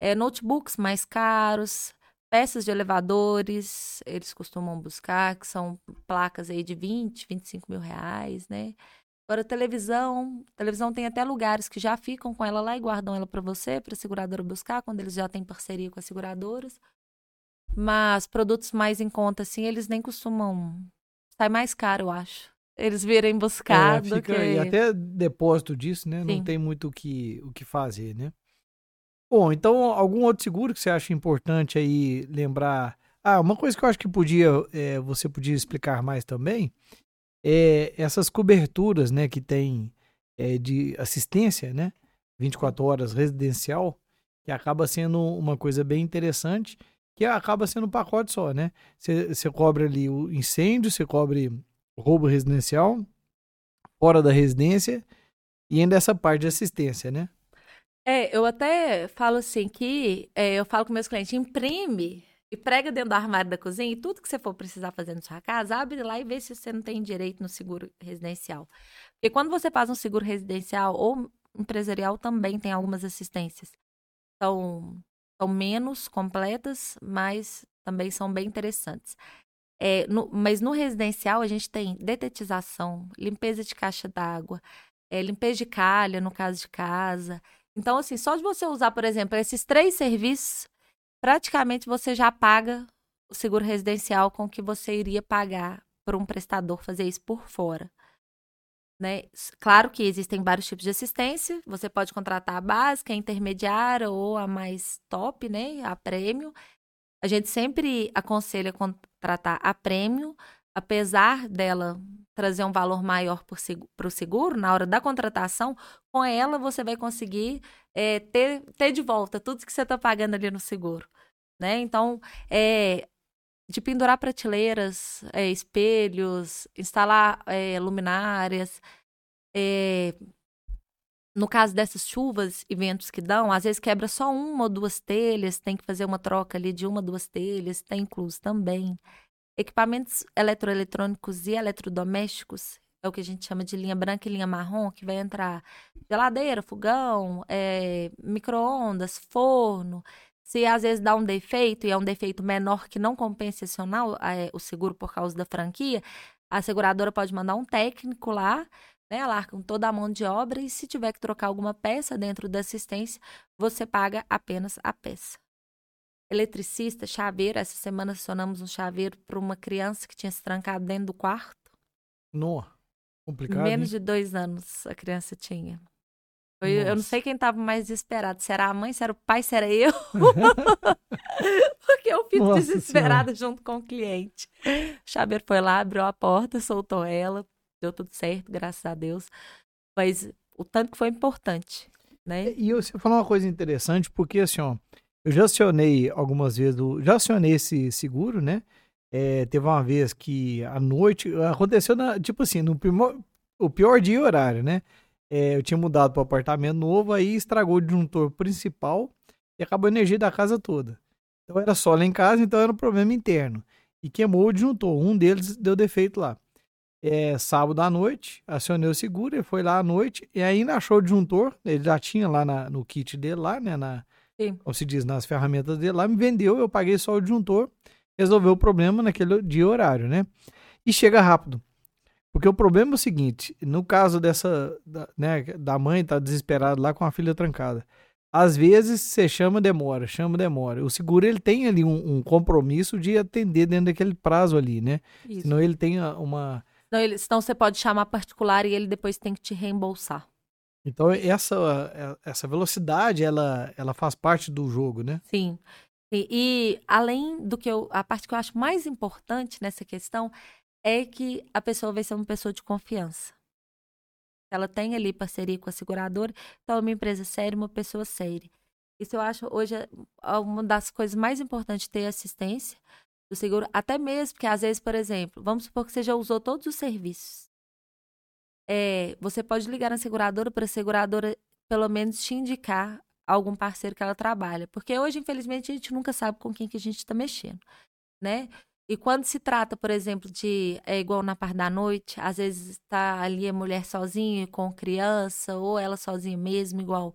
É, notebooks mais caros, peças de elevadores, eles costumam buscar, que são placas aí de 20, 25 mil reais, né? Agora, televisão, televisão tem até lugares que já ficam com ela lá e guardam ela para você, para a seguradora buscar, quando eles já têm parceria com as seguradoras. Mas produtos mais em conta, assim, eles nem costumam. Sai mais caro, eu acho. Eles virem buscar. É, fica, que... E até depósito disso, né? Sim. Não tem muito o que, o que fazer, né? Bom, então, algum outro seguro que você acha importante aí lembrar? Ah, uma coisa que eu acho que podia, é, você podia explicar mais também é, essas coberturas né, que tem é, de assistência, né? 24 horas residencial, que acaba sendo uma coisa bem interessante, que acaba sendo um pacote só, né? Você cobre ali o incêndio, você cobre roubo residencial, fora da residência, e ainda essa parte de assistência, né? É, eu até falo assim que é, eu falo com meus clientes, imprime e prega dentro do armário da cozinha e tudo que você for precisar fazer na sua casa, abre lá e vê se você não tem direito no seguro residencial. Porque quando você faz um seguro residencial ou empresarial, também tem algumas assistências. São, são menos completas, mas também são bem interessantes. É, no, mas no residencial a gente tem detetização, limpeza de caixa d'água, é, limpeza de calha no caso de casa. Então, assim, só de você usar, por exemplo, esses três serviços, praticamente você já paga o seguro residencial com que você iria pagar para um prestador fazer isso por fora. Né? Claro que existem vários tipos de assistência. Você pode contratar a básica, a intermediária ou a mais top, né? A prêmio. A gente sempre aconselha contratar a prêmio, apesar dela trazer um valor maior para o seguro, na hora da contratação, com ela você vai conseguir é, ter, ter de volta tudo que você está pagando ali no seguro. Né? Então, é, de pendurar prateleiras, é, espelhos, instalar é, luminárias. É, no caso dessas chuvas e ventos que dão, às vezes quebra só uma ou duas telhas, tem que fazer uma troca ali de uma duas telhas, está incluso também. Equipamentos eletroeletrônicos e eletrodomésticos é o que a gente chama de linha branca e linha marrom, que vai entrar geladeira, fogão, é, micro-ondas, forno. Se às vezes dá um defeito e é um defeito menor que não compensa é, o seguro por causa da franquia, a seguradora pode mandar um técnico lá, né, com toda a mão de obra, e se tiver que trocar alguma peça dentro da assistência, você paga apenas a peça eletricista, chaveiro. Essa semana acionamos um chaveiro para uma criança que tinha se trancado dentro do quarto. No, complicado. Menos hein? de dois anos a criança tinha. Foi, eu não sei quem estava mais desesperado. Se era a mãe, se era o pai, se era eu. Porque eu fico Nossa desesperada senhora. junto com o cliente. O chaveiro foi lá, abriu a porta, soltou ela. Deu tudo certo, graças a Deus. Mas o tanto que foi importante, né? E você falou uma coisa interessante, porque assim, ó, eu já acionei algumas vezes, já acionei esse seguro, né? É, teve uma vez que à noite, aconteceu, na, tipo assim, no primor, o pior dia e horário, né? É, eu tinha mudado para apartamento novo, aí estragou o disjuntor principal e acabou a energia da casa toda. Então era só lá em casa, então era um problema interno. E queimou o disjuntor, um deles deu defeito lá. É, sábado à noite, acionei o seguro, ele foi lá à noite e ainda achou o disjuntor, ele já tinha lá na, no kit dele, lá, né, na, Sim. como se diz, nas ferramentas dele lá, me vendeu, eu paguei só o disjuntor, resolveu o problema naquele dia horário, né? E chega rápido. Porque o problema é o seguinte, no caso dessa, da, né, da mãe tá desesperada lá com a filha trancada. Às vezes você chama, demora, chama, demora. O seguro ele tem ali um, um compromisso de atender dentro daquele prazo ali, né? Isso. Senão ele tem uma. Não, ele, senão você pode chamar particular e ele depois tem que te reembolsar. Então essa é, essa velocidade ela ela faz parte do jogo, né? Sim. E, e além do que eu a parte que eu acho mais importante nessa questão é que a pessoa vai ser uma pessoa de confiança. Ela tem ali parceria com a seguradora, então é uma empresa séria, uma pessoa séria. Isso eu acho hoje é uma das coisas mais importantes ter assistência do seguro, até mesmo porque às vezes, por exemplo, vamos supor que você já usou todos os serviços. É, você pode ligar na seguradora para a seguradora pelo menos te indicar algum parceiro que ela trabalha, porque hoje infelizmente a gente nunca sabe com quem que a gente está mexendo, né? E quando se trata, por exemplo, de é igual na parte da noite, às vezes está ali a mulher sozinha com criança ou ela sozinha mesmo, igual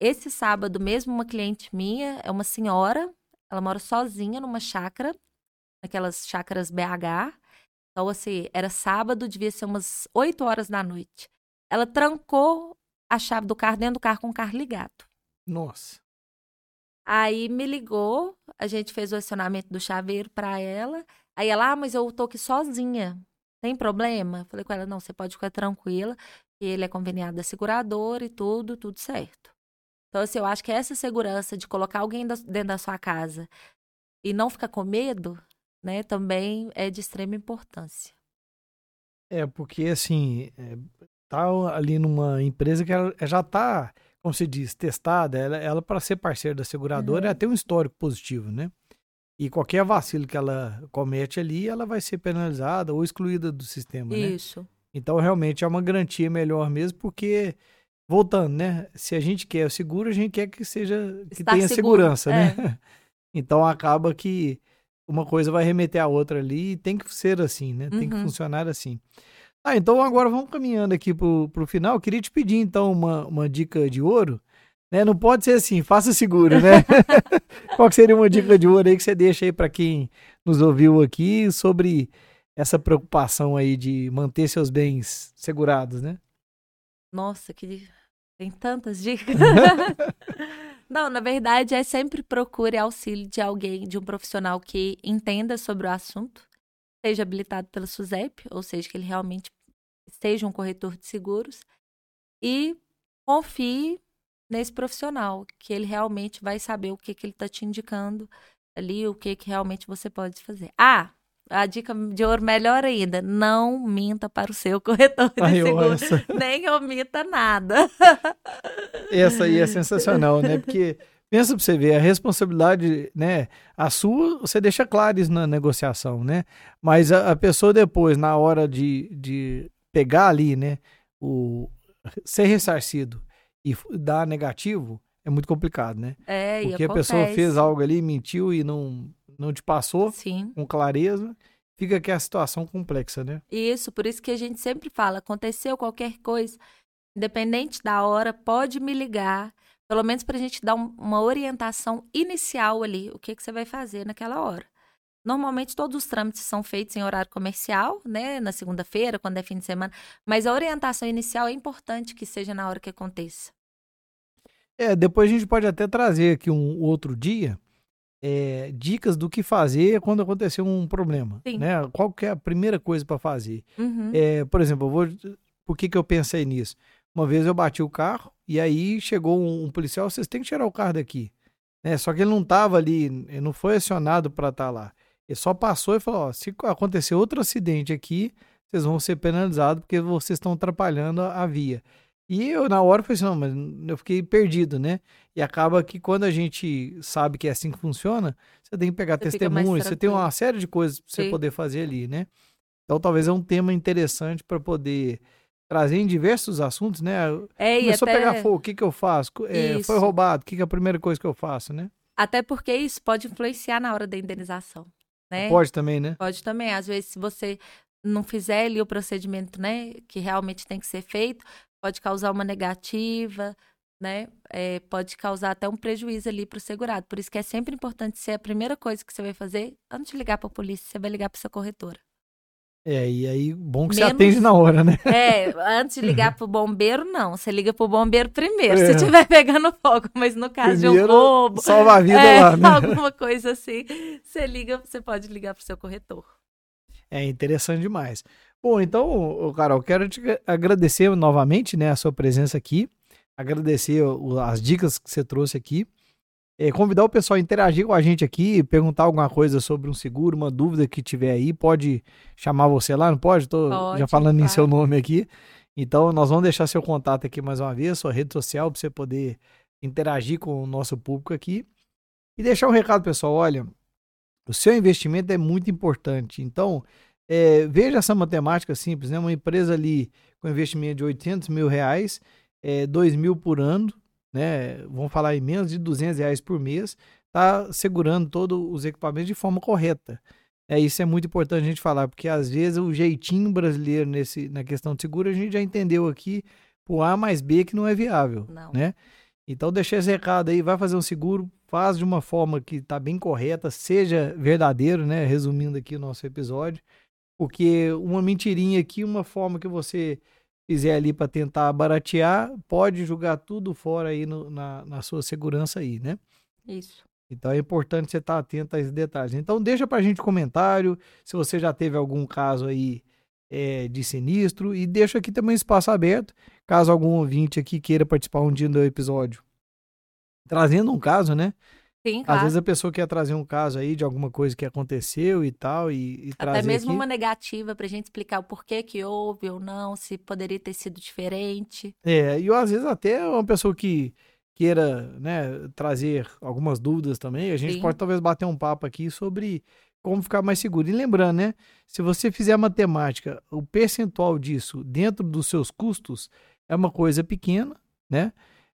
esse sábado mesmo uma cliente minha, é uma senhora, ela mora sozinha numa chácara, naquelas chácaras BH. Então assim, era sábado, devia ser umas 8 horas da noite. Ela trancou a chave do carro dentro do carro com o carro ligado. Nossa. Aí me ligou, a gente fez o acionamento do chaveiro para ela. Aí ela, ah, mas eu tô aqui sozinha. Tem problema? Falei com ela, não, você pode ficar tranquila, que ele é conveniado da seguradora e tudo, tudo certo. Então, assim, eu acho que essa segurança de colocar alguém dentro da sua casa e não ficar com medo, né, também é de extrema importância. É, porque, assim, é, tá ali numa empresa que já tá como se diz, testada, ela, ela para ser parceira da seguradora, uhum. ela tem um histórico positivo, né? E qualquer vacilo que ela comete ali, ela vai ser penalizada ou excluída do sistema, Isso. né? Então, realmente é uma garantia melhor mesmo, porque, voltando, né? Se a gente quer o seguro, a gente quer que seja, que Está tenha seguro. segurança, né? é. né? Então, acaba que uma coisa vai remeter a outra ali e tem que ser assim, né? Tem uhum. que funcionar assim. Ah, então agora vamos caminhando aqui pro, pro final. Eu queria te pedir, então, uma, uma dica de ouro. Né? Não pode ser assim, faça seguro, né? Qual seria uma dica de ouro aí que você deixa aí para quem nos ouviu aqui sobre essa preocupação aí de manter seus bens segurados, né? Nossa, que tem tantas dicas. Não, na verdade é sempre procure auxílio de alguém, de um profissional que entenda sobre o assunto seja habilitado pela SUSEP, ou seja, que ele realmente seja um corretor de seguros, e confie nesse profissional, que ele realmente vai saber o que, que ele está te indicando ali, o que, que realmente você pode fazer. Ah, a dica de ouro melhor ainda, não minta para o seu corretor de Ai, seguros, nem omita nada. Essa aí é sensacional, né? Porque Pensa para você ver, a responsabilidade, né, a sua, você deixa claro isso na negociação, né? Mas a, a pessoa depois, na hora de, de pegar ali, né, o ser ressarcido e dar negativo, é muito complicado, né? É, Porque a pessoa fez algo ali, mentiu e não, não te passou Sim. com clareza, fica aqui a situação complexa, né? Isso, por isso que a gente sempre fala, aconteceu qualquer coisa, independente da hora, pode me ligar pelo menos para a gente dar um, uma orientação inicial ali, o que, que você vai fazer naquela hora. Normalmente todos os trâmites são feitos em horário comercial, né, na segunda-feira, quando é fim de semana, mas a orientação inicial é importante que seja na hora que aconteça. É, depois a gente pode até trazer aqui um outro dia é, dicas do que fazer quando acontecer um problema, Sim. né? Qual que é a primeira coisa para fazer? Uhum. É, por exemplo, eu vou, por que que eu pensei nisso? Uma vez eu bati o carro e aí chegou um, um policial, vocês têm que tirar o carro daqui. Né? Só que ele não estava ali, ele não foi acionado para estar tá lá. Ele só passou e falou: ó, se acontecer outro acidente aqui, vocês vão ser penalizados porque vocês estão atrapalhando a, a via. E eu, na hora, falei assim: não, mas eu fiquei perdido, né? E acaba que quando a gente sabe que é assim que funciona, você tem que pegar você testemunhos, você tem uma série de coisas para você poder fazer ali, né? Então, talvez é um tema interessante para poder trazer em diversos assuntos, né? É, Começou até... a pegar fogo, o que, que eu faço? É, foi roubado, o que, que é a primeira coisa que eu faço, né? Até porque isso pode influenciar na hora da indenização, né? Pode também, né? Pode também. Às vezes, se você não fizer ali o procedimento, né, que realmente tem que ser feito, pode causar uma negativa, né? É, pode causar até um prejuízo ali para o segurado. Por isso que é sempre importante ser a primeira coisa que você vai fazer, antes de ligar para a polícia, você vai ligar para sua corretora. É, e aí, bom que Menos, você atende na hora, né? É, antes de ligar pro bombeiro, não. Você liga pro bombeiro primeiro, é. se estiver pegando fogo. Mas no caso primeiro, de um roubo. Salva a vida é, lá, né? Alguma coisa assim. Você liga, você pode ligar pro seu corretor. É interessante demais. Bom, então, Carol, quero te agradecer novamente né, a sua presença aqui, agradecer as dicas que você trouxe aqui, convidar o pessoal a interagir com a gente aqui, perguntar alguma coisa sobre um seguro, uma dúvida que tiver aí, pode chamar você lá, não pode? Estou já falando claro. em seu nome aqui. Então, nós vamos deixar seu contato aqui mais uma vez, sua rede social, para você poder interagir com o nosso público aqui. E deixar um recado, pessoal, olha, o seu investimento é muito importante. Então, é, veja essa matemática simples, né? Uma empresa ali com investimento de 800 mil reais, é, 2 mil por ano, né? Vamos falar em menos de 200 reais por mês, está segurando todos os equipamentos de forma correta. É, isso é muito importante a gente falar, porque às vezes o jeitinho brasileiro nesse, na questão de seguro a gente já entendeu aqui por A mais B que não é viável, não. né? Então deixa esse recado aí, vai fazer um seguro, faz de uma forma que está bem correta, seja verdadeiro, né? Resumindo aqui o nosso episódio, porque uma mentirinha aqui, uma forma que você fizer ali para tentar baratear, pode jogar tudo fora aí no, na, na sua segurança aí, né? Isso. Então é importante você estar tá atento a esses detalhes. Então deixa para a gente comentário se você já teve algum caso aí é, de sinistro e deixa aqui também espaço aberto caso algum ouvinte aqui queira participar um dia do episódio. Trazendo um caso, né? Sim, claro. Às vezes a pessoa quer trazer um caso aí de alguma coisa que aconteceu e tal, e, e Até mesmo aqui. uma negativa pra gente explicar o porquê que houve ou não, se poderia ter sido diferente. É, e às vezes até uma pessoa que queira né, trazer algumas dúvidas também, a gente Sim. pode talvez bater um papo aqui sobre como ficar mais seguro. E lembrando, né? Se você fizer a matemática, o percentual disso dentro dos seus custos é uma coisa pequena, né?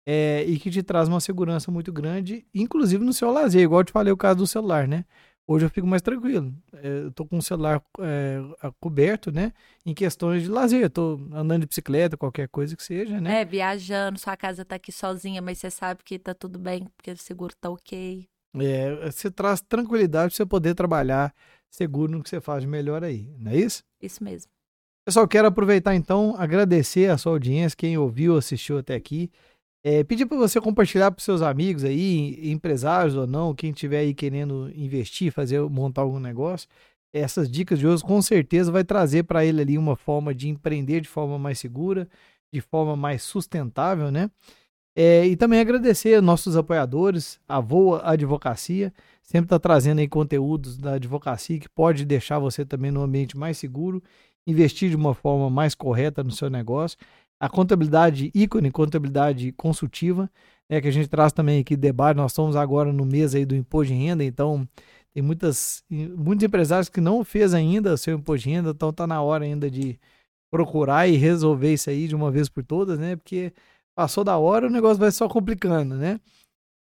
É, e que te traz uma segurança muito grande, inclusive no seu lazer, igual eu te falei o caso do celular, né? Hoje eu fico mais tranquilo. É, eu tô com o celular é, coberto, né? Em questões de lazer. Eu tô andando de bicicleta, qualquer coisa que seja, né? É, viajando, sua casa tá aqui sozinha, mas você sabe que tá tudo bem, porque o seguro tá ok. É, você traz tranquilidade para você poder trabalhar seguro no que você faz de melhor aí, não é isso? Isso mesmo. Pessoal, quero aproveitar então, agradecer a sua audiência, quem ouviu, assistiu até aqui. É, pedir para você compartilhar para seus amigos aí, empresários ou não, quem estiver aí querendo investir, fazer, montar algum negócio. Essas dicas de hoje com certeza vai trazer para ele ali uma forma de empreender de forma mais segura, de forma mais sustentável, né? É, e também agradecer nossos apoiadores, a Voa Advocacia, sempre está trazendo aí conteúdos da advocacia que pode deixar você também no ambiente mais seguro, investir de uma forma mais correta no seu negócio. A contabilidade ícone, contabilidade consultiva, é que a gente traz também aqui debate. Nós estamos agora no mês aí do imposto de renda, então tem muitas, muitos empresários que não fez ainda seu imposto de renda, então está na hora ainda de procurar e resolver isso aí de uma vez por todas, né? Porque Passou da hora, o negócio vai só complicando, né?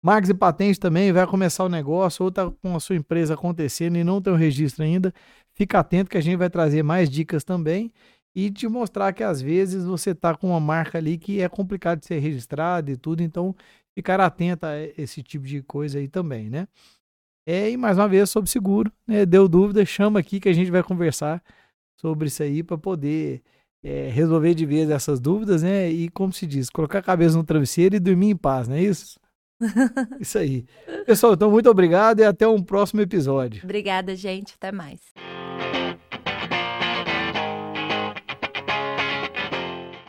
Marcos e patente também, vai começar o negócio ou tá com a sua empresa acontecendo e não tem o registro ainda. Fica atento que a gente vai trazer mais dicas também e te mostrar que às vezes você tá com uma marca ali que é complicado de ser registrada e tudo, então ficar atento a esse tipo de coisa aí também, né? É, e mais uma vez sobre seguro, né? Deu dúvida, chama aqui que a gente vai conversar sobre isso aí para poder é, resolver de vez essas dúvidas, né? E como se diz, colocar a cabeça no travesseiro e dormir em paz, não é isso? isso aí. Pessoal, então muito obrigado e até um próximo episódio. Obrigada, gente. Até mais.